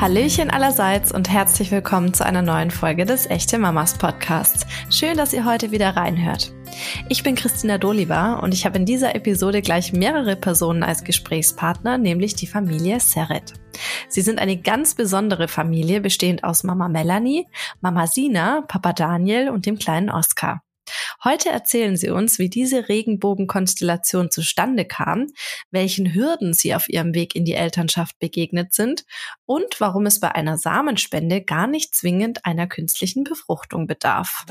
Hallöchen allerseits und herzlich willkommen zu einer neuen Folge des Echte Mamas Podcasts. Schön, dass ihr heute wieder reinhört. Ich bin Christina Doliva und ich habe in dieser Episode gleich mehrere Personen als Gesprächspartner, nämlich die Familie Serret. Sie sind eine ganz besondere Familie, bestehend aus Mama Melanie, Mama Sina, Papa Daniel und dem kleinen Oscar. Heute erzählen Sie uns, wie diese Regenbogenkonstellation zustande kam, welchen Hürden Sie auf Ihrem Weg in die Elternschaft begegnet sind und warum es bei einer Samenspende gar nicht zwingend einer künstlichen Befruchtung bedarf.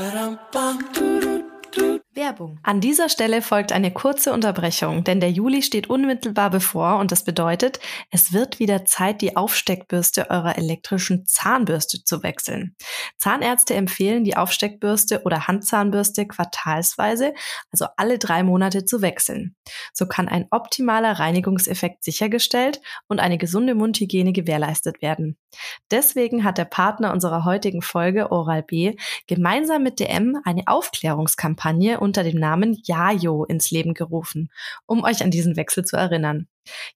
Werbung. An dieser Stelle folgt eine kurze Unterbrechung, denn der Juli steht unmittelbar bevor und das bedeutet, es wird wieder Zeit, die Aufsteckbürste eurer elektrischen Zahnbürste zu wechseln. Zahnärzte empfehlen, die Aufsteckbürste oder Handzahnbürste quartalsweise, also alle drei Monate zu wechseln. So kann ein optimaler Reinigungseffekt sichergestellt und eine gesunde Mundhygiene gewährleistet werden. Deswegen hat der Partner unserer heutigen Folge Oral B gemeinsam mit DM eine Aufklärungskampagne unter dem Namen Jajo ins Leben gerufen, um euch an diesen Wechsel zu erinnern.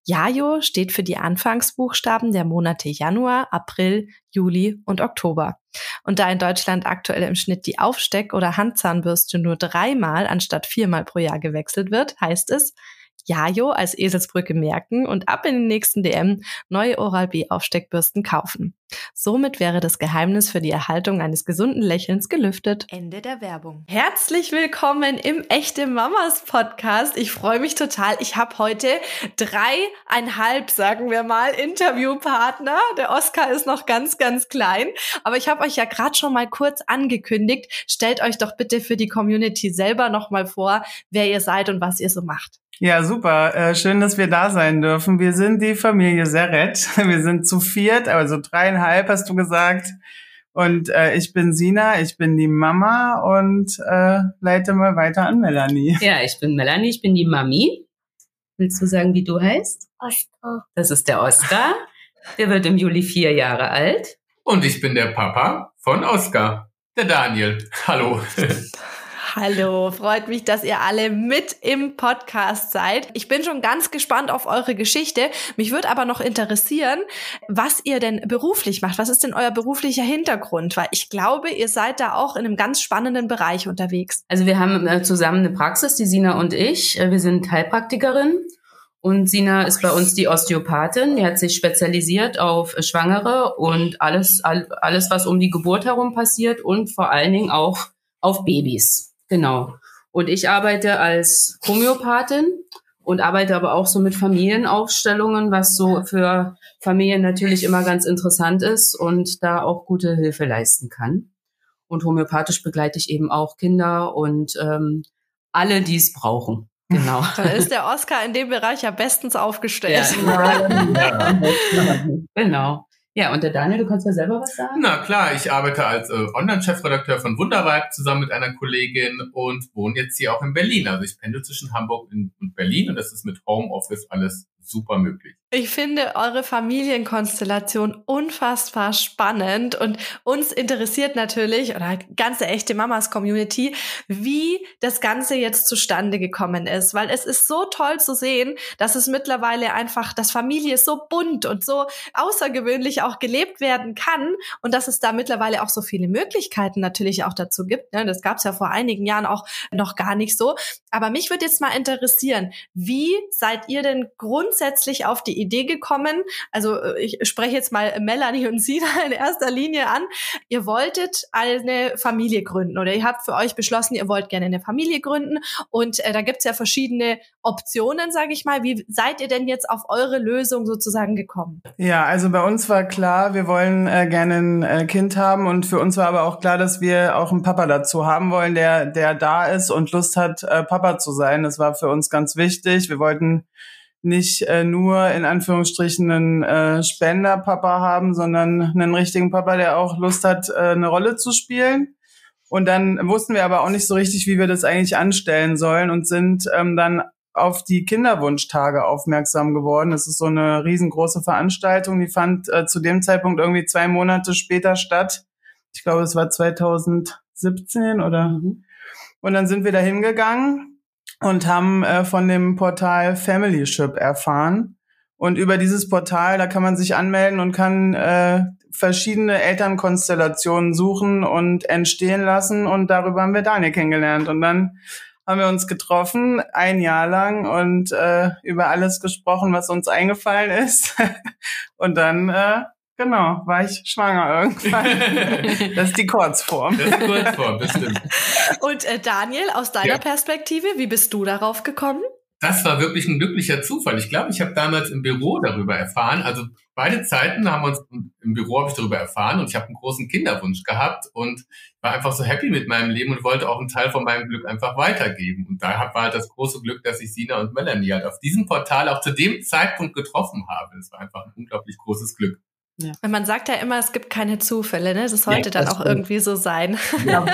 Jajo steht für die Anfangsbuchstaben der Monate Januar, April, Juli und Oktober. Und da in Deutschland aktuell im Schnitt die Aufsteck- oder Handzahnbürste nur dreimal anstatt viermal pro Jahr gewechselt wird, heißt es, Jajo als Eselsbrücke merken und ab in den nächsten DM neue Oral-B Aufsteckbürsten kaufen. Somit wäre das Geheimnis für die Erhaltung eines gesunden Lächelns gelüftet. Ende der Werbung. Herzlich willkommen im Echte Mamas Podcast. Ich freue mich total. Ich habe heute dreieinhalb, sagen wir mal, Interviewpartner. Der Oscar ist noch ganz, ganz klein. Aber ich habe euch ja gerade schon mal kurz angekündigt. Stellt euch doch bitte für die Community selber noch mal vor, wer ihr seid und was ihr so macht. Ja, super. Äh, schön, dass wir da sein dürfen. Wir sind die Familie Serret. Wir sind zu viert, also dreieinhalb hast du gesagt. Und äh, ich bin Sina, ich bin die Mama und äh, leite mal weiter an Melanie. Ja, ich bin Melanie, ich bin die Mami. Willst du sagen, wie du heißt? Oscar. Das ist der Oscar. Der wird im Juli vier Jahre alt. Und ich bin der Papa von Oscar, der Daniel. Hallo. Hallo, freut mich, dass ihr alle mit im Podcast seid. Ich bin schon ganz gespannt auf eure Geschichte. Mich würde aber noch interessieren, was ihr denn beruflich macht. Was ist denn euer beruflicher Hintergrund? Weil ich glaube, ihr seid da auch in einem ganz spannenden Bereich unterwegs. Also wir haben äh, zusammen eine Praxis, die Sina und ich. Äh, wir sind Heilpraktikerin. Und Sina ist bei uns die Osteopathin. Die hat sich spezialisiert auf Schwangere und alles, alles, was um die Geburt herum passiert und vor allen Dingen auch auf Babys. Genau. Und ich arbeite als Homöopathin und arbeite aber auch so mit Familienaufstellungen, was so für Familien natürlich immer ganz interessant ist und da auch gute Hilfe leisten kann. Und homöopathisch begleite ich eben auch Kinder und ähm, alle, die es brauchen. Genau. Da ist der Oscar in dem Bereich ja bestens aufgestellt. Ja. ja. genau. Ja, und der Daniel, du kannst ja selber was sagen? Na klar, ich arbeite als äh, Online-Chefredakteur von Wunderweib zusammen mit einer Kollegin und wohne jetzt hier auch in Berlin. Also ich pendel zwischen Hamburg und Berlin und das ist mit Homeoffice alles super möglich. Ich finde eure Familienkonstellation unfassbar spannend und uns interessiert natürlich, oder ganze echte Mamas-Community, wie das Ganze jetzt zustande gekommen ist, weil es ist so toll zu sehen, dass es mittlerweile einfach, dass Familie so bunt und so außergewöhnlich auch gelebt werden kann und dass es da mittlerweile auch so viele Möglichkeiten natürlich auch dazu gibt. Ne? Das gab es ja vor einigen Jahren auch noch gar nicht so. Aber mich würde jetzt mal interessieren, wie seid ihr denn grundsätzlich auf die Idee gekommen? Also äh, ich spreche jetzt mal Melanie und Sina in erster Linie an. Ihr wolltet eine Familie gründen oder ihr habt für euch beschlossen, ihr wollt gerne eine Familie gründen und äh, da gibt's ja verschiedene Optionen, sage ich mal. Wie seid ihr denn jetzt auf eure Lösung sozusagen gekommen? Ja, also bei uns war klar, wir wollen äh, gerne ein äh, Kind haben und für uns war aber auch klar, dass wir auch einen Papa dazu haben wollen, der der da ist und Lust hat, äh, Papa zu sein. Das war für uns ganz wichtig. Wir wollten nicht äh, nur in Anführungsstrichen einen äh, Spenderpapa haben, sondern einen richtigen Papa, der auch Lust hat, äh, eine Rolle zu spielen. Und dann wussten wir aber auch nicht so richtig, wie wir das eigentlich anstellen sollen und sind ähm, dann auf die Kinderwunschtage aufmerksam geworden. Das ist so eine riesengroße Veranstaltung, die fand äh, zu dem Zeitpunkt irgendwie zwei Monate später statt. Ich glaube, es war 2017 oder. Mhm. Und dann sind wir da hingegangen und haben äh, von dem Portal Familyship erfahren Und über dieses Portal, da kann man sich anmelden und kann äh, verschiedene Elternkonstellationen suchen und entstehen lassen. Und darüber haben wir Daniel kennengelernt. Und dann haben wir uns getroffen, ein Jahr lang und äh, über alles gesprochen, was uns eingefallen ist. und dann, äh, genau, war ich schwanger irgendwann. das ist die Kurzform. Das ist die Kurzform, das stimmt. Und äh, Daniel, aus deiner ja. Perspektive, wie bist du darauf gekommen? das war wirklich ein glücklicher Zufall. Ich glaube, ich habe damals im Büro darüber erfahren. Also beide Zeiten haben wir uns im Büro habe ich darüber erfahren und ich habe einen großen Kinderwunsch gehabt und war einfach so happy mit meinem Leben und wollte auch einen Teil von meinem Glück einfach weitergeben. Und da war halt das große Glück, dass ich Sina und Melanie halt auf diesem Portal auch zu dem Zeitpunkt getroffen habe. Das war einfach ein unglaublich großes Glück. Ja. Man sagt ja immer, es gibt keine Zufälle, ne? Das sollte das dann auch stimmt. irgendwie so sein. Ja.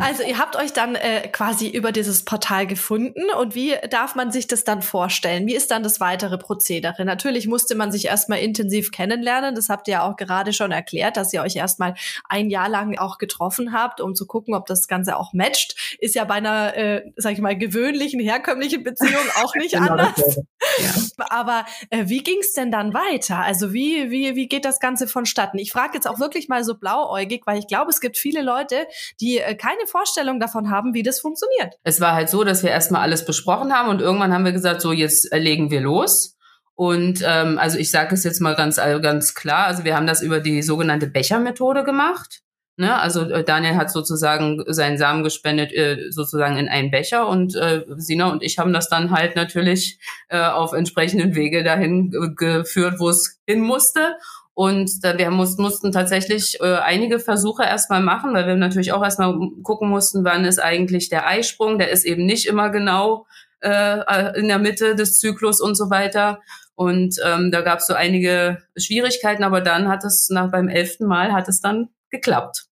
Also ihr habt euch dann äh, quasi über dieses Portal gefunden und wie darf man sich das dann vorstellen? Wie ist dann das weitere Prozedere? Natürlich musste man sich erstmal intensiv kennenlernen. Das habt ihr ja auch gerade schon erklärt, dass ihr euch erstmal ein Jahr lang auch getroffen habt, um zu gucken, ob das Ganze auch matcht. Ist ja bei einer, äh, sag ich mal, gewöhnlichen, herkömmlichen Beziehung auch nicht genau anders. Ja. Aber äh, wie ging es denn dann weiter? Also wie, wie, wie geht das Ganze vonstatten? Ich frage jetzt auch wirklich mal so blauäugig, weil ich glaube, es gibt viele Leute, die äh, keine Vorstellung davon haben, wie das funktioniert. Es war halt so, dass wir erstmal alles besprochen haben und irgendwann haben wir gesagt, so jetzt legen wir los. Und ähm, also ich sage es jetzt mal ganz, ganz klar, also wir haben das über die sogenannte Bechermethode gemacht. Ne? Also äh, Daniel hat sozusagen seinen Samen gespendet, äh, sozusagen in einen Becher und äh, Sina und ich haben das dann halt natürlich äh, auf entsprechenden Wege dahin geführt, wo es hin musste. Und da wir mussten, mussten tatsächlich äh, einige Versuche erstmal machen, weil wir natürlich auch erstmal gucken mussten, wann ist eigentlich der Eisprung. Der ist eben nicht immer genau äh, in der Mitte des Zyklus und so weiter. Und ähm, da gab es so einige Schwierigkeiten, aber dann hat es nach beim elften Mal hat es dann geklappt.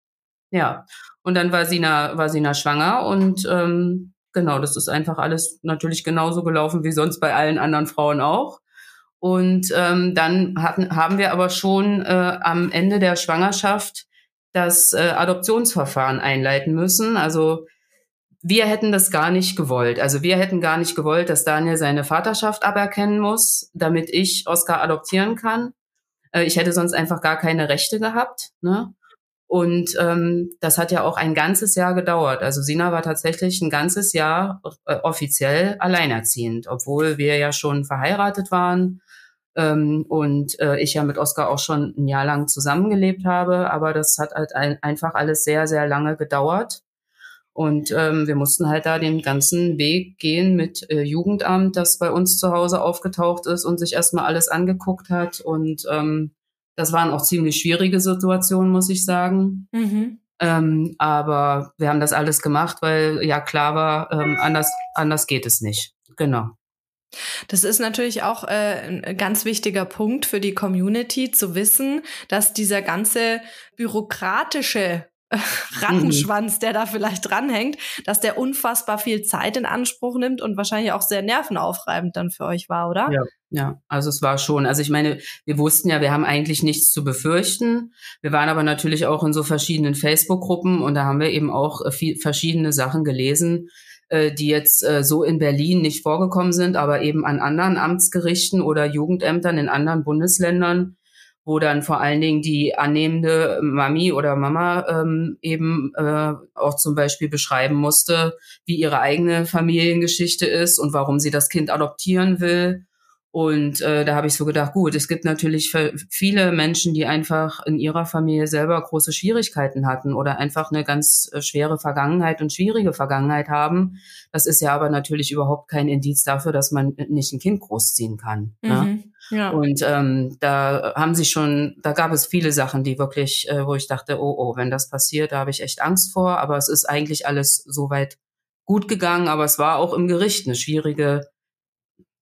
Ja. Und dann war Sina, war Sina schwanger und ähm, genau, das ist einfach alles natürlich genauso gelaufen wie sonst bei allen anderen Frauen auch. Und ähm, dann hatten, haben wir aber schon äh, am Ende der Schwangerschaft das äh, Adoptionsverfahren einleiten müssen. Also wir hätten das gar nicht gewollt. Also wir hätten gar nicht gewollt, dass Daniel seine Vaterschaft aberkennen muss, damit ich Oscar adoptieren kann. Äh, ich hätte sonst einfach gar keine Rechte gehabt. Ne? Und ähm, das hat ja auch ein ganzes Jahr gedauert. Also Sina war tatsächlich ein ganzes Jahr äh, offiziell alleinerziehend, obwohl wir ja schon verheiratet waren ähm, und äh, ich ja mit Oskar auch schon ein Jahr lang zusammengelebt habe, aber das hat halt ein, einfach alles sehr, sehr lange gedauert. Und ähm, wir mussten halt da den ganzen Weg gehen mit äh, Jugendamt, das bei uns zu Hause aufgetaucht ist und sich erstmal alles angeguckt hat. Und ähm, das waren auch ziemlich schwierige Situationen, muss ich sagen. Mhm. Ähm, aber wir haben das alles gemacht, weil ja klar war, ähm, anders, anders geht es nicht. Genau. Das ist natürlich auch äh, ein ganz wichtiger Punkt für die Community zu wissen, dass dieser ganze bürokratische äh, Rattenschwanz, der da vielleicht dranhängt, dass der unfassbar viel Zeit in Anspruch nimmt und wahrscheinlich auch sehr nervenaufreibend dann für euch war, oder? Ja, ja, also es war schon. Also ich meine, wir wussten ja, wir haben eigentlich nichts zu befürchten. Wir waren aber natürlich auch in so verschiedenen Facebook-Gruppen und da haben wir eben auch äh, viel, verschiedene Sachen gelesen, äh, die jetzt äh, so in Berlin nicht vorgekommen sind, aber eben an anderen Amtsgerichten oder Jugendämtern in anderen Bundesländern, wo dann vor allen Dingen die annehmende Mami oder Mama ähm, eben äh, auch zum Beispiel beschreiben musste, wie ihre eigene Familiengeschichte ist und warum sie das Kind adoptieren will und äh, da habe ich so gedacht, gut, es gibt natürlich viele Menschen, die einfach in ihrer Familie selber große Schwierigkeiten hatten oder einfach eine ganz äh, schwere Vergangenheit und schwierige Vergangenheit haben. Das ist ja aber natürlich überhaupt kein Indiz dafür, dass man nicht ein Kind großziehen kann. Ne? Mhm, ne? Ja. Und ähm, da haben sich schon, da gab es viele Sachen, die wirklich, äh, wo ich dachte, oh, oh, wenn das passiert, da habe ich echt Angst vor. Aber es ist eigentlich alles soweit gut gegangen, aber es war auch im Gericht eine schwierige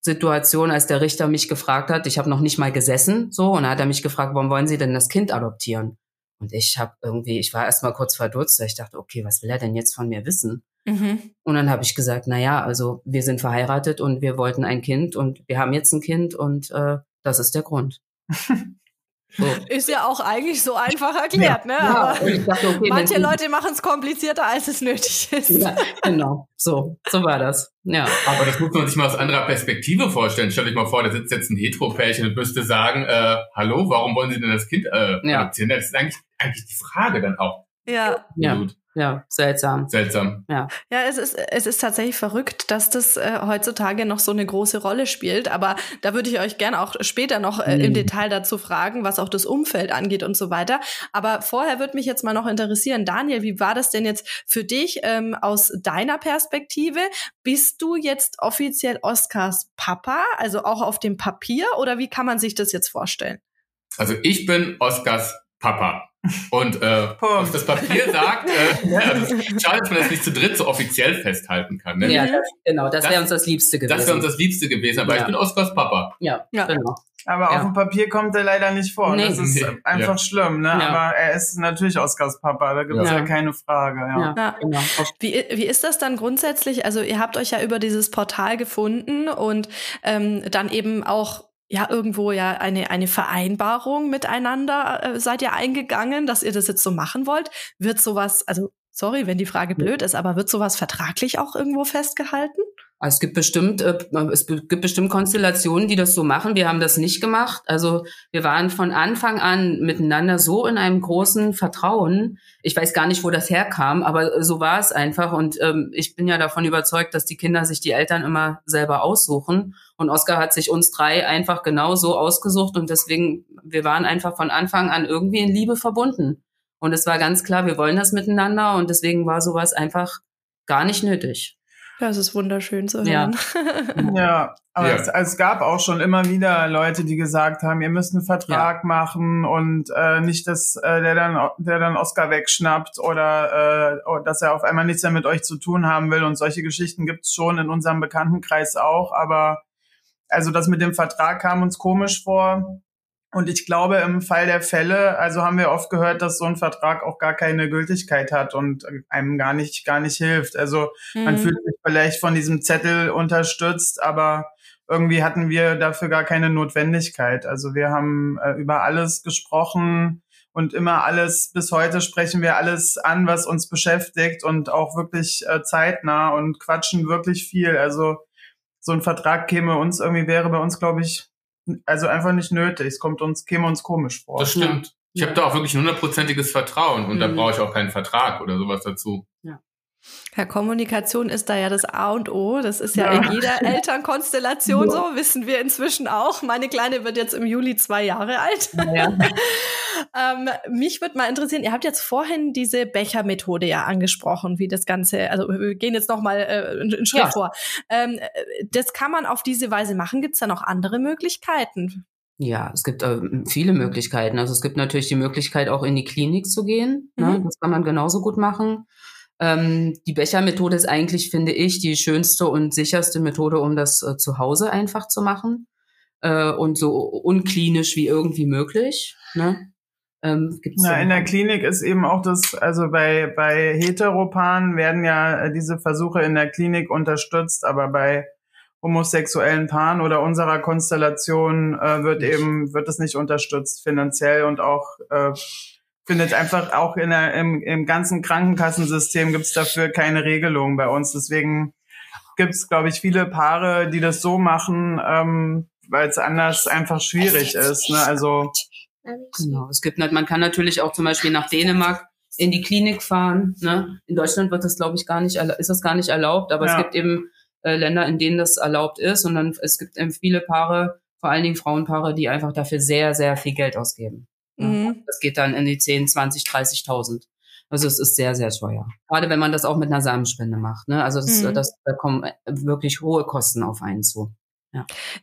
Situation, als der Richter mich gefragt hat, ich habe noch nicht mal gesessen, so, und dann hat er mich gefragt, warum wollen Sie denn das Kind adoptieren? Und ich habe irgendwie, ich war erst mal kurz verdutzt, ich dachte, okay, was will er denn jetzt von mir wissen? Mhm. Und dann habe ich gesagt, na ja, also wir sind verheiratet und wir wollten ein Kind und wir haben jetzt ein Kind und äh, das ist der Grund. So. Ist ja auch eigentlich so einfach erklärt, ne? Ja, Aber dachte, okay, manche Leute machen es komplizierter, als es nötig ist. Ja, genau. So, so war das. Ja. Aber das muss man sich mal aus anderer Perspektive vorstellen. Stellt euch mal vor, da sitzt jetzt ein Hetero-Pärchen und müsste sagen, äh, hallo, warum wollen Sie denn das Kind äh, Ja. adoptieren? Das ist eigentlich, eigentlich die Frage dann auch. Ja. Ja. Gut, Ja, seltsam. seltsam. Ja, es ist, es ist tatsächlich verrückt, dass das äh, heutzutage noch so eine große Rolle spielt. Aber da würde ich euch gerne auch später noch äh, im Mhm. Detail dazu fragen, was auch das Umfeld angeht und so weiter. Aber vorher würde mich jetzt mal noch interessieren, Daniel, wie war das denn jetzt für dich ähm, aus deiner Perspektive? Bist du jetzt offiziell Oscars Papa, also auch auf dem Papier, oder wie kann man sich das jetzt vorstellen? Also ich bin Oskars Papa. Und äh, was das Papier sagt, äh, ist schade, dass man das nicht zu dritt so offiziell festhalten kann. Ne? Ja, das, genau, das, Das- wäre uns das Liebste gewesen. Das wäre uns das Liebste gewesen, aber Ja. ich bin Oskars Papa. ja, Ja. genau. Aber Ja. auf dem Papier kommt er leider nicht vor. Nee. Das ist Nee. einfach Ja. schlimm, ne? Ja. Aber er ist natürlich Oscars Papa, da gibt es Ja. ja. keine Frage. Ja. Ja, Ja. genau. Wie, wie ist das dann grundsätzlich? Also ihr habt euch ja über dieses Portal gefunden und ähm, dann eben auch ja irgendwo ja eine, eine Vereinbarung miteinander äh, seid ihr eingegangen, dass ihr das jetzt so machen wollt. Wird sowas, also sorry, wenn die Frage blöd ist, aber wird sowas vertraglich auch irgendwo festgehalten? Also es gibt bestimmt, äh, es gibt bestimmt Konstellationen, die das so machen. Wir haben das nicht gemacht. Also wir waren von Anfang an miteinander so in einem großen Vertrauen. Ich weiß gar nicht, wo das herkam, aber so war es einfach. Und ähm, ich bin ja davon überzeugt, dass die Kinder sich die Eltern immer selber aussuchen. Und Oskar hat sich uns drei einfach genau so ausgesucht. Und deswegen, wir waren einfach von Anfang an irgendwie in Liebe verbunden. Und es war ganz klar, wir wollen das miteinander. Und deswegen war sowas einfach gar nicht nötig. Ja, es ist wunderschön zu Ja. hören. Ja, aber Ja. Es, es gab auch schon immer wieder Leute, die gesagt haben, ihr müsst einen Vertrag machen und äh, nicht, dass äh, der dann der dann Oscar wegschnappt oder äh, oder dass er auf einmal nichts mehr mit euch zu tun haben will. Und solche Geschichten gibt's schon in unserem Bekanntenkreis auch. Aber also das mit dem Vertrag kam uns komisch vor. Und ich glaube, im Fall der Fälle, also haben wir oft gehört, dass so ein Vertrag auch gar keine Gültigkeit hat und einem gar nicht, gar nicht hilft. Also man Mhm. fühlt sich vielleicht von diesem Zettel unterstützt, aber irgendwie hatten wir dafür gar keine Notwendigkeit. Also wir haben äh, über alles gesprochen und immer alles, bis heute sprechen wir alles an, was uns beschäftigt und auch wirklich äh, zeitnah und quatschen wirklich viel. Also so ein Vertrag käme uns irgendwie, wäre bei uns, glaube ich, also einfach nicht nötig. Es kommt uns, käme uns komisch vor. Das stimmt. Ich Ja. habe da auch wirklich ein hundertprozentiges Vertrauen und da Mhm. brauche ich auch keinen Vertrag oder sowas dazu. Ja, Kommunikation ist da ja das A und O. Das ist ja, Ja. in jeder Elternkonstellation so, wissen wir inzwischen auch. Meine Kleine wird jetzt im Juli zwei Jahre alt. Ja. ähm, mich würde mal interessieren, ihr habt jetzt vorhin diese Bechermethode ja angesprochen, wie das Ganze, also wir gehen jetzt nochmal äh, einen Schritt Ja. vor. Ähm, äh, das kann man auf diese Weise machen. Gibt es da noch andere Möglichkeiten? Ja, es gibt ähm, viele Möglichkeiten. Also es gibt natürlich die Möglichkeit, auch in die Klinik zu gehen. Ne? Mhm. Das kann man genauso gut machen. Ähm, die Bechermethode ist eigentlich, finde ich, die schönste und sicherste Methode, um das äh, zu Hause einfach zu machen. Äh, und so unklinisch wie irgendwie möglich. Ne? Ähm, Na, in der Klinik ist eben auch das, also bei, bei Heteropaaren werden ja äh, diese Versuche in der Klinik unterstützt, aber bei homosexuellen Paaren oder unserer Konstellation äh, wird eben, wird es nicht unterstützt finanziell und auch äh, findet einfach auch in der, im, im ganzen Krankenkassensystem gibt es dafür keine Regelung bei uns. Deswegen gibt es, glaube ich, viele Paare, die das so machen, ähm, weil es anders einfach schwierig ist. Ne? Also Genau. Es gibt, man kann natürlich auch zum Beispiel nach Dänemark in die Klinik fahren. Ne? In Deutschland wird das, glaube ich, gar nicht, ist das gar nicht erlaubt, aber Ja. es gibt eben äh, Länder, in denen das erlaubt ist. Und dann es gibt eben viele Paare, vor allen Dingen Frauenpaare, die einfach dafür sehr, sehr viel Geld ausgeben. Ja. Mhm. Das geht dann in die 10, 20, 30.000. Also es ist sehr, sehr teuer. Gerade wenn man das auch mit einer Samenspende macht. Ne? Also das, Mhm. das, da kommen wirklich hohe Kosten auf einen zu.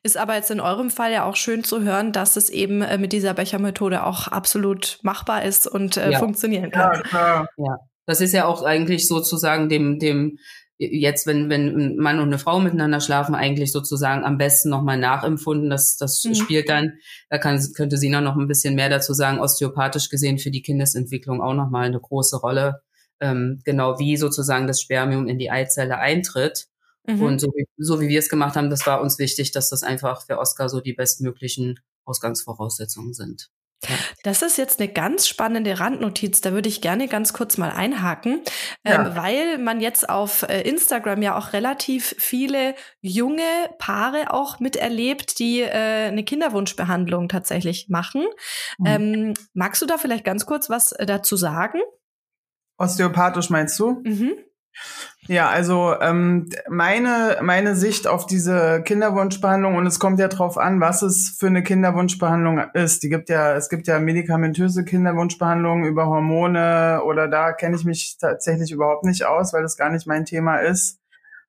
Ist aber jetzt in eurem Fall ja auch schön zu hören, dass es eben äh, mit dieser Bechermethode auch absolut machbar ist und äh, Ja. funktionieren kann. ja, klar. Das ist ja auch eigentlich sozusagen dem, dem, jetzt, wenn, wenn ein Mann und eine Frau miteinander schlafen, eigentlich sozusagen am besten nochmal nachempfunden. Das, das Mhm. spielt dann, da kann, könnte Sina noch ein bisschen mehr dazu sagen, osteopathisch gesehen für die Kindesentwicklung auch nochmal eine große Rolle. Ähm, genau wie sozusagen das Spermium in die Eizelle eintritt. Mhm. Und so wie, so wie wir es gemacht haben, das war uns wichtig, dass das einfach für Oscar so die bestmöglichen Ausgangsvoraussetzungen sind. Das ist jetzt eine ganz spannende Randnotiz, da würde ich gerne ganz kurz mal einhaken, ja. ähm, weil man jetzt auf äh, Instagram ja auch relativ viele junge Paare auch miterlebt, die äh, eine Kinderwunschbehandlung tatsächlich machen. Mhm. Ähm, magst du da vielleicht ganz kurz was äh, dazu sagen? Osteopathisch meinst du? Mhm. Ja, also ähm, meine, meine Sicht auf diese Kinderwunschbehandlung, und es kommt ja drauf an, was es für eine Kinderwunschbehandlung ist. Die gibt ja, es gibt ja medikamentöse Kinderwunschbehandlungen über Hormone oder da kenne ich mich tatsächlich überhaupt nicht aus, weil das gar nicht mein Thema ist.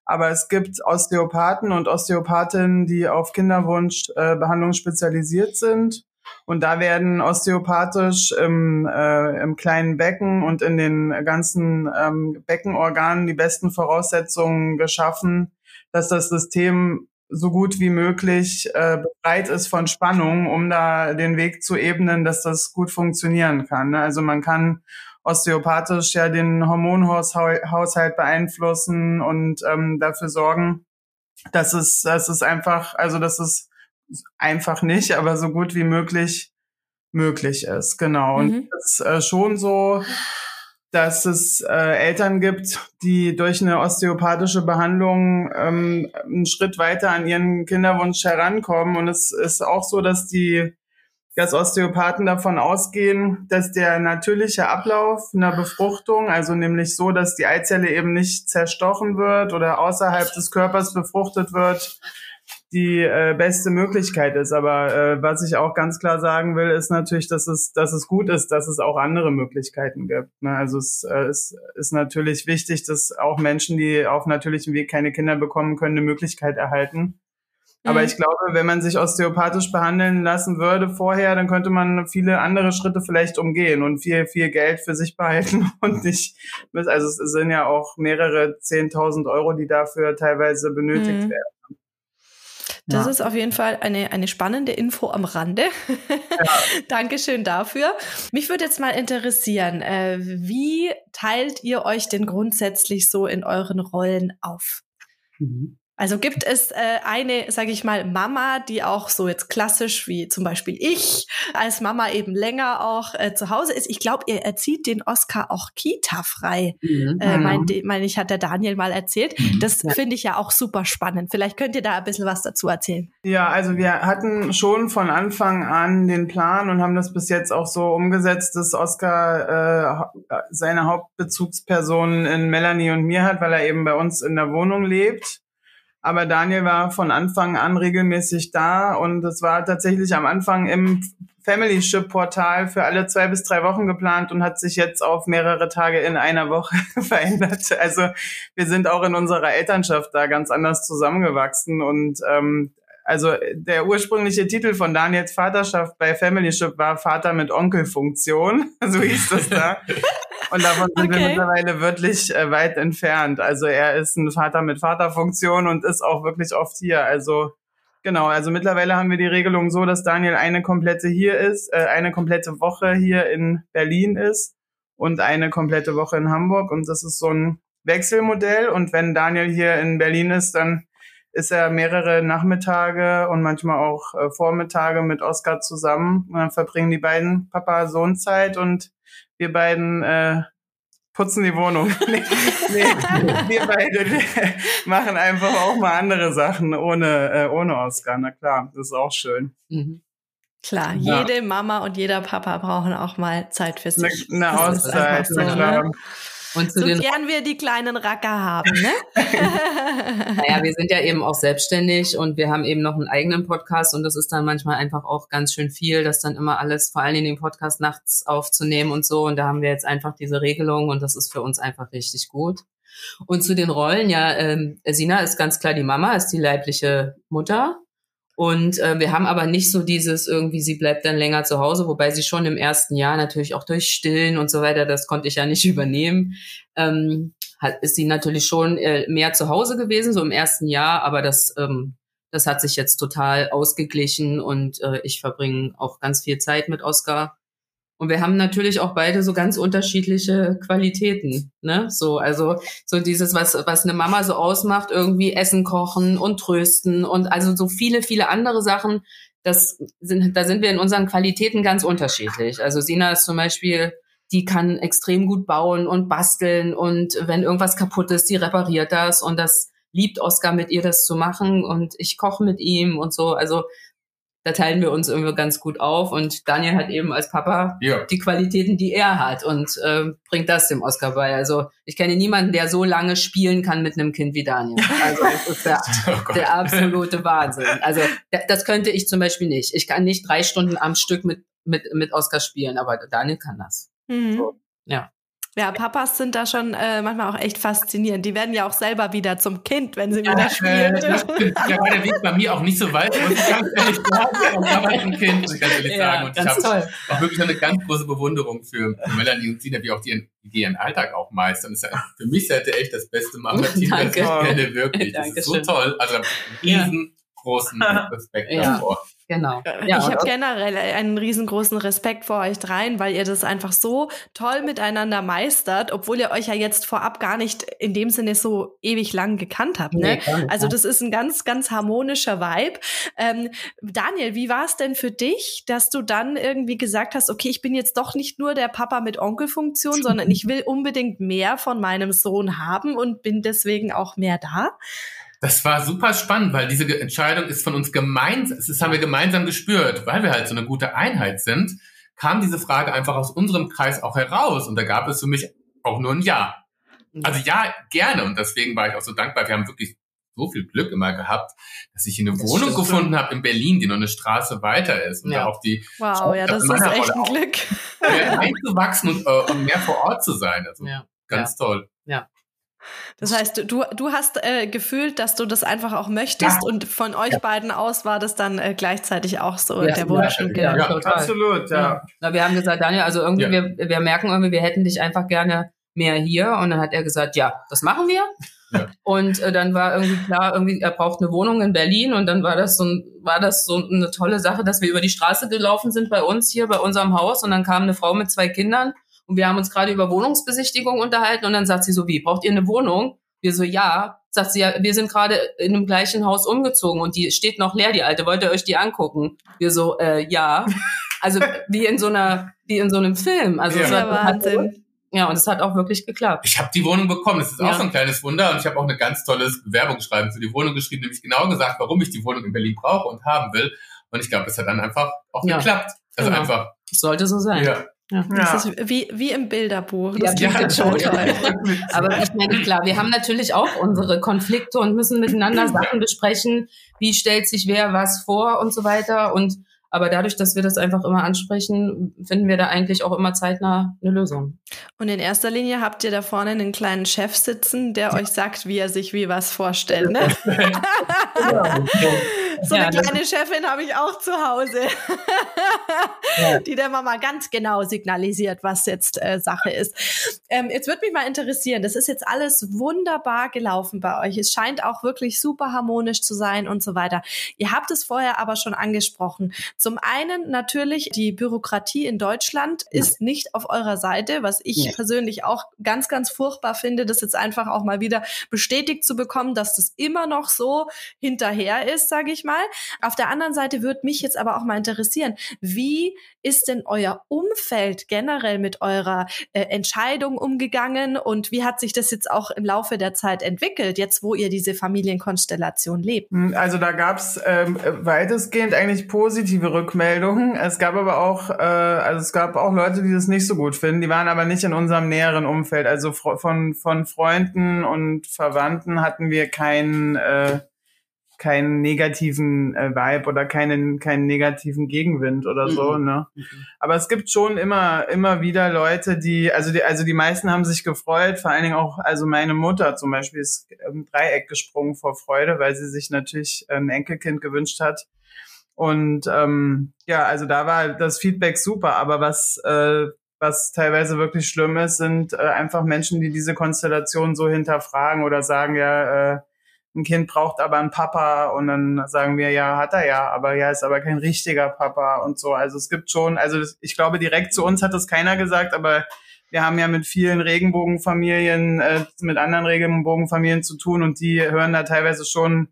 Aber es gibt Osteopathen und Osteopathinnen, die auf Kinderwunschbehandlung äh, spezialisiert sind. Und da werden osteopathisch im, äh, im kleinen Becken und in den ganzen ähm, Beckenorganen die besten Voraussetzungen geschaffen, dass das System so gut wie möglich äh, befreit ist von Spannung, um da den Weg zu ebnen, dass das gut funktionieren kann. Ne? Also man kann osteopathisch ja den Hormonhaushalt beeinflussen und ähm, dafür sorgen, dass es, dass es einfach, also dass es einfach nicht, aber so gut wie möglich möglich ist. Genau. Und mhm. es ist äh, schon so, dass es äh, Eltern gibt, die durch eine osteopathische Behandlung ähm, einen Schritt weiter an ihren Kinderwunsch herankommen. Und es ist auch so, dass die dass Osteopathen davon ausgehen, dass der natürliche Ablauf einer Befruchtung, also nämlich so, dass die Eizelle eben nicht zerstochen wird oder außerhalb des Körpers befruchtet wird, die äh, beste Möglichkeit ist. Aber äh, was ich auch ganz klar sagen will, ist natürlich, dass es, dass es gut ist, dass es auch andere Möglichkeiten gibt. Ne? Also es, äh, es ist natürlich wichtig, dass auch Menschen, die auf natürlichem Weg keine Kinder bekommen können, eine Möglichkeit erhalten. Aber mhm. ich glaube, wenn man sich osteopathisch behandeln lassen würde vorher, dann könnte man viele andere Schritte vielleicht umgehen und viel, viel Geld für sich behalten und nicht, also es sind ja auch mehrere zehntausend Euro, die dafür teilweise benötigt mhm. werden. Das ja. ist auf jeden Fall eine, eine spannende Info am Rande. Ja. Dankeschön dafür. Mich würde jetzt mal interessieren, äh, wie teilt ihr euch denn grundsätzlich so in euren Rollen auf? Mhm. Also gibt es äh, eine, sage ich mal, Mama, die auch so jetzt klassisch wie zum Beispiel ich als Mama eben länger auch äh, zu Hause ist. Ich glaube, ihr erzieht den Oscar auch Kita-frei. Mhm. Äh, mein, mein, ich hat der Daniel mal erzählt. Mhm. Das ja. finde ich ja auch super spannend. Vielleicht könnt ihr da ein bisschen was dazu erzählen. Ja, also wir hatten schon von Anfang an den Plan und haben das bis jetzt auch so umgesetzt, dass Oscar äh, seine Hauptbezugsperson in Melanie und mir hat, weil er eben bei uns in der Wohnung lebt. Aber Daniel war von Anfang an regelmäßig da und es war tatsächlich am Anfang im Family Ship Portal für alle zwei bis drei Wochen geplant und hat sich jetzt auf mehrere Tage in einer Woche verändert. Also wir sind auch in unserer Elternschaft da ganz anders zusammengewachsen und ähm, also der ursprüngliche Titel von Daniels Vaterschaft bei Family Ship war Vater mit Onkelfunktion, so hieß das da. Und davon sind okay. wir mittlerweile wirklich äh, weit entfernt. Also er ist ein Vater mit Vaterfunktion und ist auch wirklich oft hier. Also genau, also mittlerweile haben wir die Regelung so, dass Daniel eine komplette hier ist, äh, eine komplette Woche hier in Berlin ist und eine komplette Woche in Hamburg. Und das ist so ein Wechselmodell. Und wenn Daniel hier in Berlin ist, dann ist er mehrere Nachmittage und manchmal auch äh, Vormittage mit Oskar zusammen. Und dann verbringen die beiden Papa-Sohn-Zeit und wir beiden äh, putzen die Wohnung. nee, nee, wir beide machen einfach auch mal andere Sachen ohne, äh, ohne Oscar. Na klar, das ist auch schön. Mhm. Klar, ja. jede Mama und jeder Papa brauchen auch mal Zeit für sich. Eine, eine Auszeit, so, na klar. Ne? Und zu so den gern wir die kleinen Racker haben, ne? naja, wir sind ja eben auch selbstständig und wir haben eben noch einen eigenen Podcast und das ist dann manchmal einfach auch ganz schön viel, das dann immer alles, vor allem in den Podcast nachts aufzunehmen und so. Und da haben wir jetzt einfach diese Regelung und das ist für uns einfach richtig gut. Und zu den Rollen, ja, ähm, Sina ist ganz klar die Mama, ist die leibliche Mutter und äh, wir haben aber nicht so dieses irgendwie, sie bleibt dann länger zu Hause, wobei sie schon im ersten Jahr natürlich auch durch Stillen und so weiter, das konnte ich ja nicht übernehmen, ähm, hat, ist sie natürlich schon äh, mehr zu Hause gewesen, so im ersten Jahr, aber das, ähm, das hat sich jetzt total ausgeglichen und äh, ich verbringe auch ganz viel Zeit mit Oscar. Und wir haben natürlich auch beide so ganz unterschiedliche Qualitäten, ne? So, also so dieses, was was eine Mama so ausmacht, irgendwie Essen kochen und trösten und also so viele viele andere Sachen, das sind, da sind wir in unseren Qualitäten ganz unterschiedlich. Also Sina ist zum Beispiel, die kann extrem gut bauen und basteln und wenn irgendwas kaputt ist, die repariert das und das liebt Oscar mit ihr das zu machen und ich koche mit ihm und so. Also da teilen wir uns irgendwie ganz gut auf und Daniel hat eben als Papa ja. die Qualitäten, die er hat und äh, bringt das dem Oscar bei. Also ich kenne niemanden, der so lange spielen kann mit einem Kind wie Daniel. Also das ist der, oh der absolute Wahnsinn. Also das könnte ich zum Beispiel nicht. Ich kann nicht drei Stunden am Stück mit mit mit Oscar spielen, aber Daniel kann das. Mhm. So, ja. Ja, Papas sind da schon äh, manchmal auch echt faszinierend. Die werden ja auch selber wieder zum Kind, wenn sie ja, wieder spielen. Äh, das, ja, war der Weg bei mir auch nicht so weit, muss ich ganz ehrlich sagen. Ich war ein Kind, muss ich ganz ehrlich ja, sagen. Und ich habe auch wirklich eine ganz große Bewunderung für Melanie und Sina, wie auch die, die ihren Alltag auch meistern. Das ist ja für mich seid ihr echt das beste Mama-Team, das ich kenne, wirklich. Das ist so toll. Also riesengroßen Respekt davor. Genau. Ja, ich habe generell einen riesengroßen Respekt vor euch dreien, weil ihr das einfach so toll miteinander meistert, obwohl ihr euch ja jetzt vorab gar nicht in dem Sinne so ewig lang gekannt habt. Ne? Nee, also das ist ein ganz, ganz harmonischer Vibe. Ähm, Daniel, wie war es denn für dich, dass du dann irgendwie gesagt hast, okay, ich bin jetzt doch nicht nur der Papa mit Onkelfunktion, sondern ich will unbedingt mehr von meinem Sohn haben und bin deswegen auch mehr da? Das war super spannend, weil diese Entscheidung ist von uns gemeinsam, das haben wir gemeinsam gespürt, weil wir halt so eine gute Einheit sind, kam diese Frage einfach aus unserem Kreis auch heraus und da gab es für mich auch nur ein Ja. Also ja, gerne und deswegen war ich auch so dankbar. Wir haben wirklich so viel Glück immer gehabt, dass ich eine das Wohnung gefunden habe in Berlin, die noch eine Straße weiter ist und ja. auch die Wow, ja, das ist echt ein Glück. Einzuwachsen und, äh, und mehr vor Ort zu sein. Also ja. ganz ja. toll. Ja. Das heißt, du, du hast äh, gefühlt, dass du das einfach auch möchtest ja. und von euch ja. beiden aus war das dann äh, gleichzeitig auch so ja, der Wunsch. Ja, ja, ja absolut, ja. Na, wir haben gesagt, Daniel, also irgendwie, wir, wir merken irgendwie, wir hätten dich einfach gerne mehr hier und dann hat er gesagt, ja, das machen wir. Und äh, dann war irgendwie klar, irgendwie er braucht eine Wohnung in Berlin und dann war das so war das so eine tolle Sache, dass wir über die Straße gelaufen sind bei uns hier bei unserem Haus und dann kam eine Frau mit zwei Kindern und wir haben uns gerade über Wohnungsbesichtigung unterhalten und dann sagt sie so, wie, braucht ihr eine Wohnung? Wir so, ja. Sagt sie, ja, wir sind gerade in dem gleichen Haus umgezogen und die steht noch leer, die alte. Wollt ihr euch die angucken? Wir so, äh, ja. Also wie in so einer, wie in so einem Film. Also ja. es war Wahnsinn. Ja, und es hat auch wirklich geklappt. Ich habe die Wohnung bekommen. Das ist ja. auch so ein kleines Wunder. Und ich habe auch eine ganz tolles Bewerbungsschreiben für die Wohnung geschrieben, nämlich genau gesagt, warum ich die Wohnung in Berlin brauche und haben will. Und ich glaube, es hat dann einfach auch ja. geklappt. Also genau. einfach. Sollte so sein. Ja. Ja, das ja. ist wie, wie im Bilderbuch. Das ja, ja, schon toll. Aber ich meine, klar, wir haben natürlich auch unsere Konflikte und müssen miteinander Sachen besprechen. Wie stellt sich wer was vor und so weiter. Und aber dadurch, dass wir das einfach immer ansprechen, finden wir da eigentlich auch immer zeitnah eine Lösung. Und in erster Linie habt ihr da vorne einen kleinen Chef sitzen, der ja. euch sagt, wie er sich wie was vorstellt. Ne? so eine kleine Chefin habe ich auch zu Hause, die der Mama ganz genau signalisiert, was jetzt äh, Sache ist. Ähm, jetzt würde mich mal interessieren, das ist jetzt alles wunderbar gelaufen bei euch. Es scheint auch wirklich super harmonisch zu sein und so weiter. Ihr habt es vorher aber schon angesprochen. Zum einen natürlich, die Bürokratie in Deutschland ist nicht auf eurer Seite, was ich ja. persönlich auch ganz, ganz furchtbar finde, das jetzt einfach auch mal wieder bestätigt zu bekommen, dass das immer noch so hinterher ist, sage ich mal. Auf der anderen Seite würde mich jetzt aber auch mal interessieren, wie ist denn euer Umfeld generell mit eurer äh, Entscheidung umgegangen und wie hat sich das jetzt auch im Laufe der Zeit entwickelt, jetzt wo ihr diese Familienkonstellation lebt? Hm, also da gab es ähm, weitestgehend eigentlich positive Rückmeldungen. Es gab aber auch, äh, also es gab auch Leute, die das nicht so gut finden. Die waren aber nicht in unserem näheren Umfeld. Also von von Freunden und Verwandten hatten wir keinen äh, keinen negativen äh, Vibe oder keinen keinen negativen Gegenwind oder so, mhm. ne? Mhm. Aber es gibt schon immer immer wieder Leute, die also die also die meisten haben sich gefreut, vor allen Dingen auch also meine Mutter zum Beispiel ist im Dreieck gesprungen vor Freude, weil sie sich natürlich ein Enkelkind gewünscht hat. Und ähm, ja, also da war das Feedback super, aber was äh, was teilweise wirklich schlimm ist, sind äh, einfach Menschen, die diese Konstellation so hinterfragen oder sagen, ja, äh, ein Kind braucht aber einen Papa und dann sagen wir, ja, hat er ja, aber ja, ist aber kein richtiger Papa und so. Also es gibt schon, also ich glaube, direkt zu uns hat das keiner gesagt, aber wir haben ja mit vielen Regenbogenfamilien, äh, mit anderen Regenbogenfamilien zu tun und die hören da teilweise schon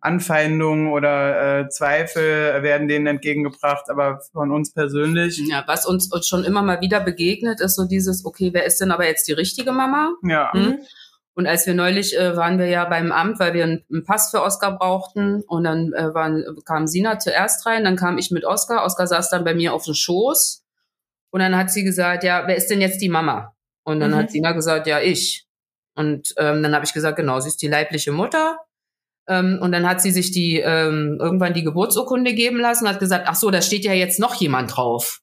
Anfeindungen oder äh, Zweifel werden denen entgegengebracht, aber von uns persönlich. Ja, was uns, uns schon immer mal wieder begegnet, ist so dieses, okay, wer ist denn aber jetzt die richtige Mama? Ja. Mhm. Und als wir neulich äh, waren wir ja beim Amt, weil wir einen, einen Pass für Oskar brauchten und dann äh, waren, kam Sina zuerst rein, dann kam ich mit Oskar. Oskar saß dann bei mir auf dem Schoß und dann hat sie gesagt, ja, wer ist denn jetzt die Mama? Und dann Mhm. hat Sina gesagt, ja, ich. Und ähm, dann habe ich gesagt, genau, sie ist die leibliche Mutter. Ähm, und dann hat sie sich die ähm, irgendwann die Geburtsurkunde geben lassen und hat gesagt, ach so, da steht ja jetzt noch jemand drauf.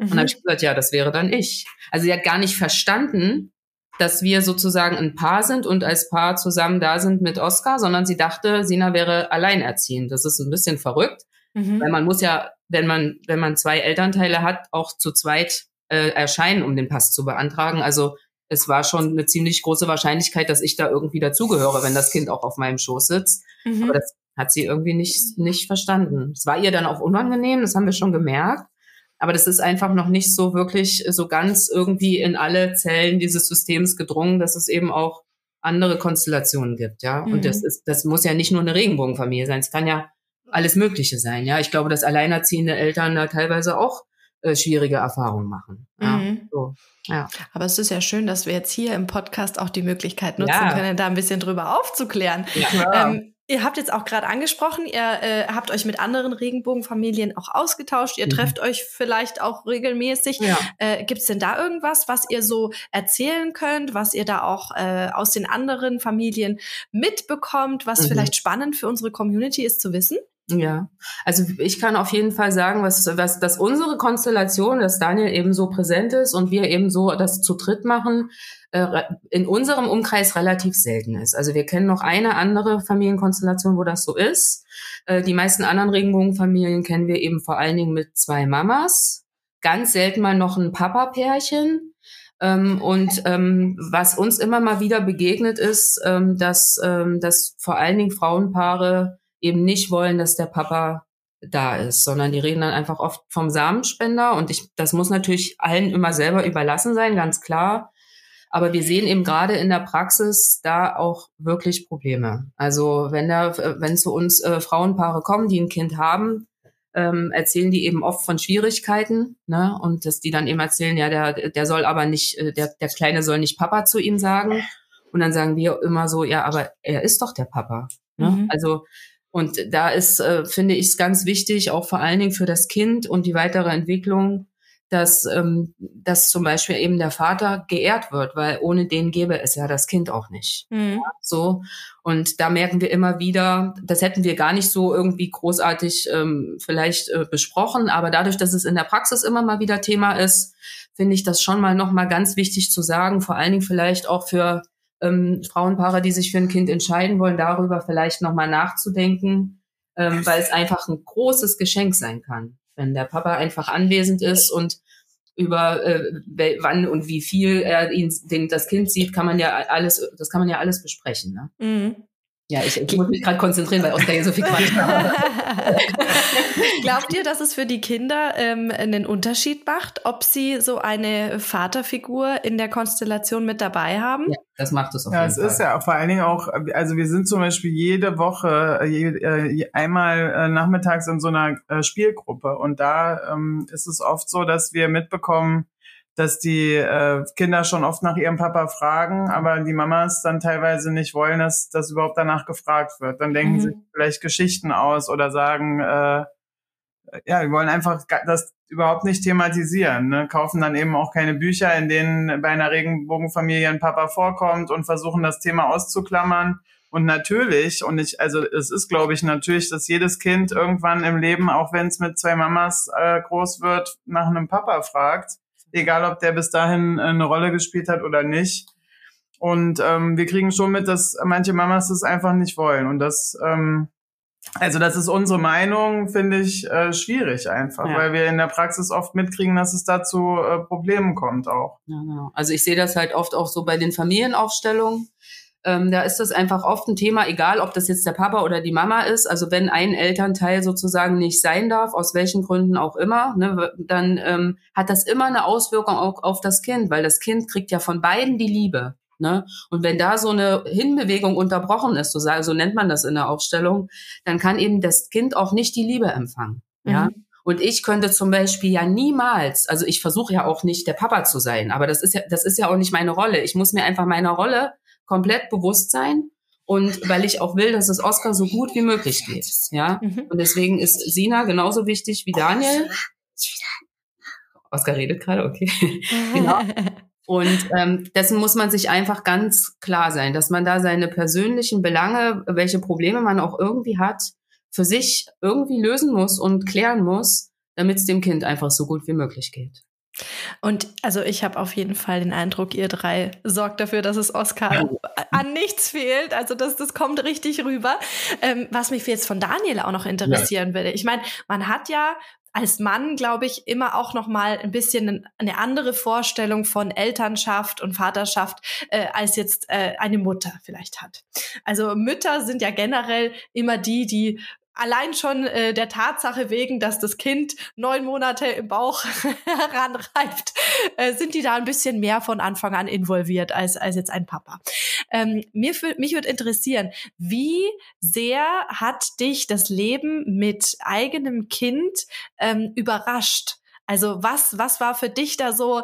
Und dann habe ich gesagt, ja, das wäre dann ich. Also sie hat gar nicht verstanden, dass wir sozusagen ein Paar sind und als Paar zusammen da sind mit Oskar, sondern sie dachte, Sina wäre alleinerziehend. Das ist ein bisschen verrückt, Mhm. weil man muss ja, wenn man wenn man zwei Elternteile hat, auch zu zweit äh, erscheinen, um den Pass zu beantragen. Also es war schon eine ziemlich große Wahrscheinlichkeit, dass ich da irgendwie dazugehöre, wenn das Kind auch auf meinem Schoß sitzt. Mhm. Aber das hat sie irgendwie nicht, nicht verstanden. Es war ihr dann auch unangenehm, das haben wir schon gemerkt. Aber das ist einfach noch nicht so wirklich so ganz irgendwie in alle Zellen dieses Systems gedrungen, dass es eben auch andere Konstellationen gibt, ja. Mhm. Und das ist, das muss ja nicht nur eine Regenbogenfamilie sein. Es kann ja alles Mögliche sein, ja. Ich glaube, dass alleinerziehende Eltern da teilweise auch äh, schwierige Erfahrungen machen. Ja. Mhm. So. Ja. Aber es ist ja schön, dass wir jetzt hier im Podcast auch die Möglichkeit nutzen Ja. können, da ein bisschen drüber aufzuklären. Ja. Ähm, ihr habt jetzt auch gerade angesprochen, ihr äh, habt euch mit anderen Regenbogenfamilien auch ausgetauscht. Ihr Mhm. trefft euch vielleicht auch regelmäßig. ja. Äh, Gibt es denn da irgendwas, was ihr so erzählen könnt, was ihr da auch äh, aus den anderen Familien mitbekommt, was Mhm. vielleicht spannend für unsere Community ist zu wissen? Ja, also ich kann auf jeden Fall sagen, was, was, dass unsere Konstellation, dass Daniel eben so präsent ist und wir eben so das zu dritt machen, äh, in unserem Umkreis relativ selten ist. Also wir kennen noch eine andere Familienkonstellation, wo das so ist. Äh, die meisten anderen Regenbogenfamilien kennen wir eben vor allen Dingen mit zwei Mamas. Ganz selten mal noch ein Papa-Pärchen. Ähm, und ähm, was uns immer mal wieder begegnet ist, ähm, dass, ähm, dass vor allen Dingen Frauenpaare eben nicht wollen, dass der Papa da ist, sondern die reden dann einfach oft vom Samenspender und ich, das muss natürlich allen immer selber überlassen sein, ganz klar. Aber wir sehen eben gerade in der Praxis da auch wirklich Probleme. Also wenn da, wenn zu uns äh, Frauenpaare kommen, die ein Kind haben, ähm, erzählen die eben oft von Schwierigkeiten, ne? Und dass die dann eben erzählen, ja, der, der soll aber nicht, äh, der, der Kleine soll nicht Papa zu ihm sagen. Und dann sagen wir immer so, ja, aber er ist doch der Papa. Ne? Mhm. Also und da ist, äh, finde ich es ganz wichtig, auch vor allen Dingen für das Kind und die weitere Entwicklung, dass, ähm, dass zum Beispiel eben der Vater geehrt wird, weil ohne den gäbe es ja das Kind auch nicht. Mhm. So. Und da merken wir immer wieder, das hätten wir gar nicht so irgendwie großartig ähm, vielleicht äh, besprochen, aber dadurch, dass es in der Praxis immer mal wieder Thema ist, finde ich das schon mal nochmal ganz wichtig zu sagen, vor allen Dingen vielleicht auch für ähm, Frauenpaare, die sich für ein Kind entscheiden wollen, darüber vielleicht nochmal nachzudenken, ähm, weil es einfach ein großes Geschenk sein kann, wenn der Papa einfach anwesend ist und über äh, wann und wie viel er ihn, den, das Kind sieht, kann man ja alles, das kann man ja alles besprechen. Ne? Mhm. Ja, ich, ich muss mich gerade konzentrieren, weil Oskar hier so viel Quatsch macht. Glaubt ihr, dass es für die Kinder ähm, einen Unterschied macht, ob sie so eine Vaterfigur in der Konstellation mit dabei haben? Ja, das macht es auf Ja, jeden es Fall. ist ja vor allen Dingen auch, also wir sind zum Beispiel jede Woche äh, je, äh, einmal äh, nachmittags in so einer äh, Spielgruppe und da ähm, ist es oft so, dass wir mitbekommen, dass die äh, Kinder schon oft nach ihrem Papa fragen, aber die Mamas dann teilweise nicht wollen, dass das überhaupt danach gefragt wird. Dann denken Mhm. sie vielleicht Geschichten aus oder sagen, äh, ja, wir wollen einfach das überhaupt nicht thematisieren, ne? kaufen dann eben auch keine Bücher, in denen bei einer Regenbogenfamilie ein Papa vorkommt und versuchen das Thema auszuklammern. Und natürlich, und ich, also es ist, glaube ich, natürlich, dass jedes Kind irgendwann im Leben, auch wenn es mit zwei Mamas äh, groß wird, nach einem Papa fragt, egal ob der bis dahin äh, eine Rolle gespielt hat oder nicht. Und ähm, wir kriegen schon mit, dass manche Mamas das einfach nicht wollen. Und das, ähm, also das ist unsere Meinung, finde ich äh, schwierig einfach, Ja. weil wir in der Praxis oft mitkriegen, dass es da zu äh, Problemen kommt auch. Ja, genau. Also ich sehe das halt oft auch so bei den Familienaufstellungen. Ähm, da ist das einfach oft ein Thema, egal ob das jetzt der Papa oder die Mama ist. Also wenn ein Elternteil sozusagen nicht sein darf, aus welchen Gründen auch immer, ne, dann ähm, hat das immer eine Auswirkung auch auf das Kind, weil das Kind kriegt ja von beiden die Liebe. Ne? Und wenn da so eine Hinbewegung unterbrochen ist, so, so nennt man das in der Aufstellung, dann kann eben das Kind auch nicht die Liebe empfangen. Mhm. Ja. Und ich könnte zum Beispiel ja niemals, also ich versuche ja auch nicht der Papa zu sein, aber das ist ja, das ist ja auch nicht meine Rolle. Ich muss mir einfach meiner Rolle komplett bewusst sein und weil ich auch will, dass es Oscar so gut wie möglich geht. Ja. Mhm. Und deswegen ist Sina genauso wichtig wie Daniel. Oscar redet gerade, okay. genau. Und ähm, dessen muss man sich einfach ganz klar sein, dass man da seine persönlichen Belange, welche Probleme man auch irgendwie hat, für sich irgendwie lösen muss und klären muss, damit es dem Kind einfach so gut wie möglich geht. Und also ich habe auf jeden Fall den Eindruck, ihr drei sorgt dafür, dass es Oscar an nichts fehlt. Also das, das kommt richtig rüber. Ähm, was mich jetzt von Daniel auch noch interessieren ja. würde. Ich meine, man hat ja als Mann, glaube ich, immer auch noch mal ein bisschen eine andere Vorstellung von Elternschaft und Vaterschaft äh, als jetzt äh, eine Mutter vielleicht hat. Also Mütter sind ja generell immer die, die allein schon äh, der Tatsache wegen, dass das Kind neun Monate im Bauch heranreift, äh, sind die da ein bisschen mehr von Anfang an involviert als, als jetzt ein Papa. Ähm, mir für, mich würde interessieren, wie sehr hat dich das Leben mit eigenem Kind ähm, überrascht? Also was, was war für dich da so,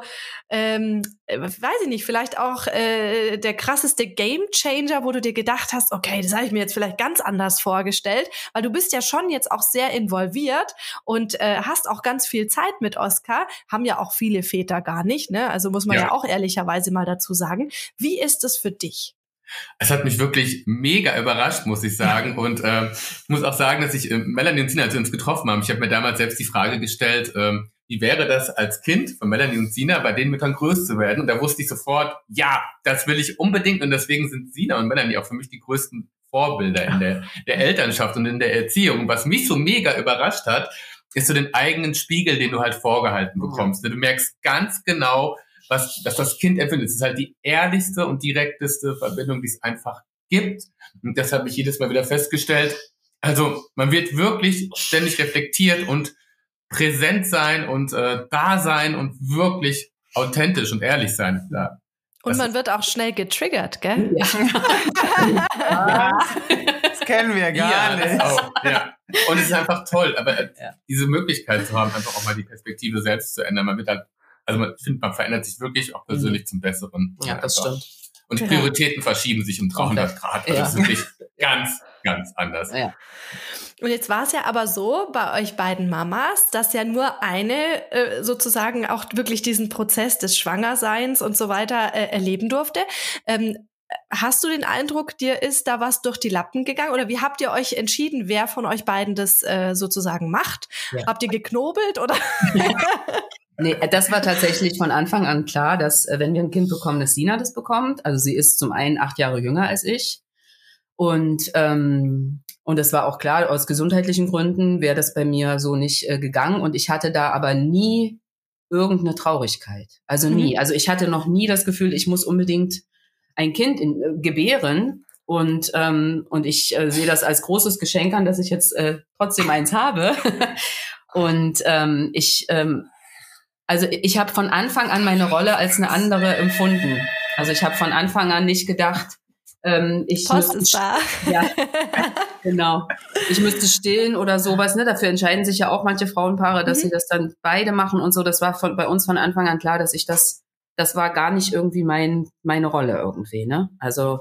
ähm, äh, weiß ich nicht, vielleicht auch äh, der krasseste Game Changer, wo du dir gedacht hast, okay, das habe ich mir jetzt vielleicht ganz anders vorgestellt, weil du bist ja schon jetzt auch sehr involviert und äh, hast auch ganz viel Zeit mit Oscar, haben ja auch viele Väter gar nicht, ne? Also muss man ja, ja auch ehrlicherweise mal dazu sagen. Wie ist es für dich? Es hat mich wirklich mega überrascht, muss ich sagen. Und äh, ich muss auch sagen, dass ich äh, Melanie und Tina, als wir uns getroffen haben, ich habe mir damals selbst die Frage gestellt, ähm, wie wäre das als Kind von Melanie und Sina bei den Müttern größt zu werden? Und da wusste ich sofort, ja, das will ich unbedingt. Und deswegen sind Sina und Melanie auch für mich die größten Vorbilder in der, der Elternschaft und in der Erziehung. Was mich so mega überrascht hat, ist so den eigenen Spiegel, den du halt vorgehalten bekommst. Du merkst ganz genau, was, dass das Kind empfindet. Es ist halt die ehrlichste und direkteste Verbindung, die es einfach gibt. Und das habe ich jedes Mal wieder festgestellt. Also man wird wirklich ständig reflektiert und präsent sein und äh, da sein und wirklich authentisch und ehrlich sein. Ja. Und man wird auch schnell getriggert, gell? Ja. ja. Das kennen wir gar ja, nicht. Auch, ja. Und es ist einfach toll, aber äh, ja. diese Möglichkeit zu haben, einfach auch mal die Perspektive selbst zu ändern. Man wird halt, also man findet, man verändert sich wirklich auch persönlich mhm. zum Besseren. Ja, das stimmt. Und die Prioritäten verschieben sich um 300 Grad. Das ist wirklich ganz, ganz anders. Ja. Und jetzt war es ja aber so bei euch beiden Mamas, dass ja nur eine äh, sozusagen auch wirklich diesen Prozess des Schwangerseins und so weiter äh, erleben durfte. Ähm, hast du den Eindruck, dir ist da was durch die Lappen gegangen? Oder wie habt ihr euch entschieden, wer von euch beiden das äh, sozusagen macht? Ja. Habt ihr geknobelt oder? Nee, das war tatsächlich von Anfang an klar, dass äh, wenn wir ein Kind bekommen, dass Sina das bekommt. Also sie ist zum einen acht Jahre jünger als ich. Und ähm, und es war auch klar, aus gesundheitlichen Gründen wäre das bei mir so nicht äh, gegangen. Und ich hatte da aber nie irgendeine Traurigkeit. Also nie. Mhm. Also ich hatte noch nie das Gefühl, ich muss unbedingt ein Kind in, äh, gebären. Und, ähm, und ich äh, sehe das als großes Geschenk an, dass ich jetzt äh, trotzdem eins habe. und ähm, ich, ähm, also ich habe von Anfang an meine Rolle als eine andere empfunden. Also ich habe von Anfang an nicht gedacht, ähm, ich Post ist da. Ja, genau. Ich müsste stillen oder sowas. Ne? Dafür entscheiden sich ja auch manche Frauenpaare, dass mhm. sie das dann beide machen und so. Das war von, bei uns von Anfang an klar, dass ich das, das war gar nicht irgendwie mein, meine Rolle irgendwie. Ne? Also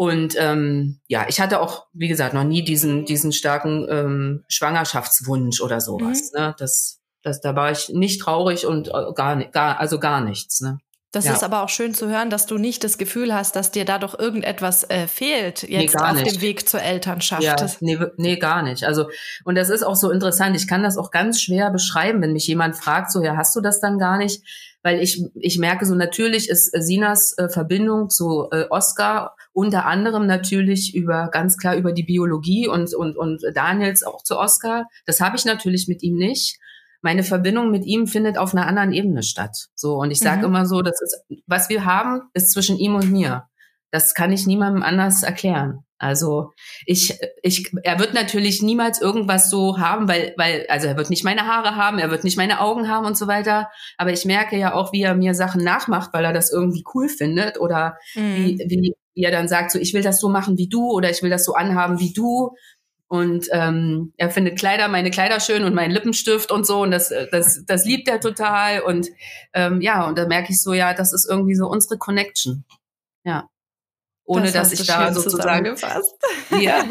und ähm, ja, ich hatte auch, wie gesagt, noch nie diesen, diesen starken ähm, Schwangerschaftswunsch oder sowas. Mhm. Ne? Das, das, da war ich nicht traurig und äh, gar, gar, also gar nichts. Ne? Das ja. ist aber auch schön zu hören, dass du nicht das Gefühl hast, dass dir da doch irgendetwas äh, fehlt jetzt nee, auf nicht. dem Weg zur Elternschaft. Ja, nee, nee, gar nicht. Also, und das ist auch so interessant. Ich kann das auch ganz schwer beschreiben, wenn mich jemand fragt, so, ja, hast du das dann gar nicht? Weil ich, ich merke so, natürlich ist äh, Sinas äh, Verbindung zu äh, Oscar unter anderem natürlich über, ganz klar über die Biologie und, und, und Daniels auch zu Oscar. Das habe ich natürlich mit ihm nicht meine Verbindung mit ihm findet auf einer anderen Ebene statt. So und ich sage mhm. immer so, das ist was wir haben, ist zwischen ihm und mir. Das kann ich niemandem anders erklären. Also ich, ich, er wird natürlich niemals irgendwas so haben, weil, weil, also er wird nicht meine Haare haben, er wird nicht meine Augen haben und so weiter. Aber ich merke ja auch, wie er mir Sachen nachmacht, weil er das irgendwie cool findet oder mhm. wie, wie, wie er dann sagt, so ich will das so machen wie du oder ich will das so anhaben wie du. Und ähm, er findet Kleider, meine Kleider schön und meinen Lippenstift und so. Und das, das, das liebt er total. Und ähm, ja, und da merke ich so, ja, das ist irgendwie so unsere Connection. Ja ohne das dass ich da sozusagen ja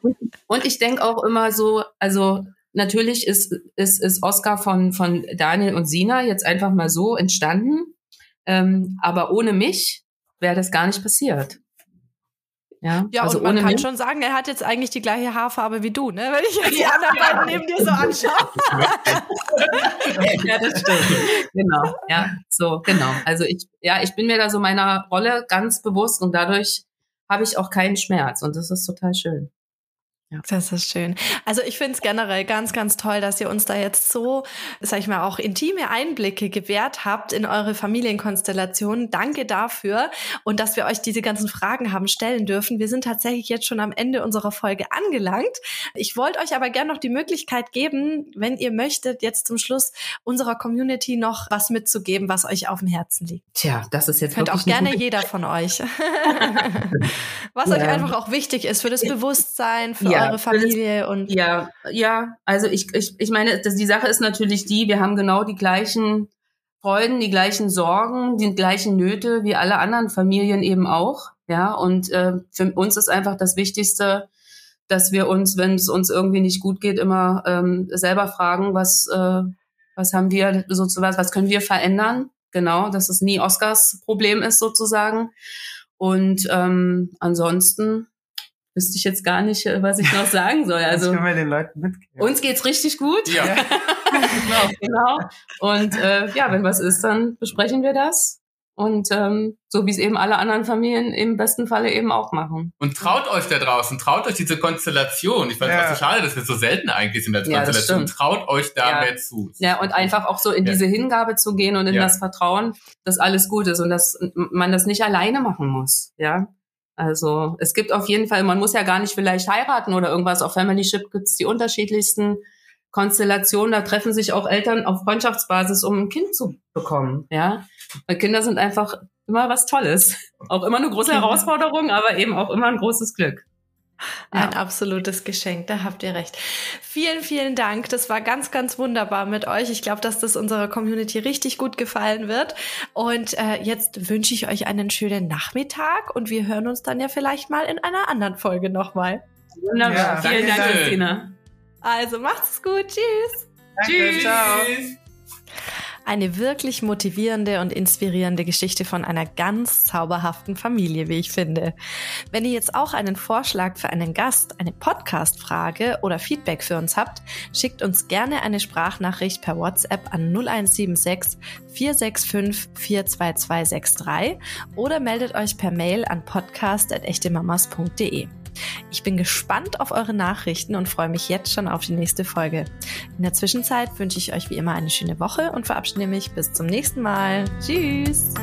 und ich denke auch immer so also natürlich ist ist ist Oscar von von Daniel und Sina jetzt einfach mal so entstanden ähm, aber ohne mich wäre das gar nicht passiert ja, ja also und man kann mich. schon sagen, er hat jetzt eigentlich die gleiche Haarfarbe wie du, ne? Wenn ich jetzt die anderen ja. beiden neben dir so anschaue. ja, das stimmt. Genau, ja, so, genau. Also ich, ja, ich bin mir da so meiner Rolle ganz bewusst und dadurch habe ich auch keinen Schmerz und das ist total schön. Ja. Das ist schön. Also ich finde es generell ganz, ganz toll, dass ihr uns da jetzt so, sag ich mal, auch intime Einblicke gewährt habt in eure Familienkonstellation. Danke dafür und dass wir euch diese ganzen Fragen haben stellen dürfen. Wir sind tatsächlich jetzt schon am Ende unserer Folge angelangt. Ich wollte euch aber gerne noch die Möglichkeit geben, wenn ihr möchtet, jetzt zum Schluss unserer Community noch was mitzugeben, was euch auf dem Herzen liegt. Tja, das ist jetzt Könnt auch gerne jeder von euch. was ja. euch einfach auch wichtig ist für das Bewusstsein, für ja, eure Familie und. Ja, ja. Also ich, ich, ich meine, das, die Sache ist natürlich die, wir haben genau die gleichen Freuden, die gleichen Sorgen, die gleichen Nöte wie alle anderen Familien eben auch. Ja, und äh, für uns ist einfach das Wichtigste, dass wir uns, wenn es uns irgendwie nicht gut geht, immer ähm, selber fragen, was, äh, was haben wir sozusagen, was können wir verändern? Genau, dass es nie Oscars Problem ist sozusagen. Und ähm, ansonsten wüsste ich jetzt gar nicht, äh, was ich noch sagen soll. Also können wir den Leuten mitgeben. Uns geht's richtig gut. Ja. genau, genau. Und äh, ja, wenn was ist, dann besprechen wir das. Und ähm, so wie es eben alle anderen Familien im besten Falle eben auch machen. Und traut euch da draußen, traut euch diese Konstellation. Ich weiß ja. so schade, dass wir so selten eigentlich sind als ja, Konstellation. Traut euch da ja. mehr zu. Ja, und einfach auch so in ja. diese Hingabe zu gehen und in das Vertrauen, dass alles gut ist und dass man das nicht alleine machen muss. Ja. Also es gibt auf jeden Fall, man muss ja gar nicht vielleicht heiraten oder irgendwas. Auf Familyship gibt's die unterschiedlichsten Konstellationen. Da treffen sich auch Eltern auf Freundschaftsbasis, um ein Kind zu bekommen. Ja, Weil Kinder sind einfach immer was Tolles. Auch immer eine große Herausforderung, aber eben auch immer ein großes Glück. Ein absolutes Geschenk, da habt ihr recht. Vielen, vielen Dank. Das war ganz, ganz wunderbar mit euch. Ich glaube, dass das unserer Community richtig gut gefallen wird. Und äh, jetzt wünsche ich euch einen schönen Nachmittag und wir hören uns dann ja vielleicht mal in einer anderen Folge nochmal. Wunderbar. Ja, vielen Dank, Christina. Also macht's gut. Tschüss. Danke, Tschüss. Ciao. Eine wirklich motivierende und inspirierende Geschichte von einer ganz zauberhaften Familie, wie ich finde. Wenn ihr jetzt auch einen Vorschlag für einen Gast, eine Podcast-Frage oder Feedback für uns habt, schickt uns gerne eine Sprachnachricht per WhatsApp an 0176 465 42263 oder meldet euch per Mail an podcast.echtemamas.de. Ich bin gespannt auf eure Nachrichten und freue mich jetzt schon auf die nächste Folge. In der Zwischenzeit wünsche ich euch wie immer eine schöne Woche und verabschiede mich bis zum nächsten Mal. Tschüss!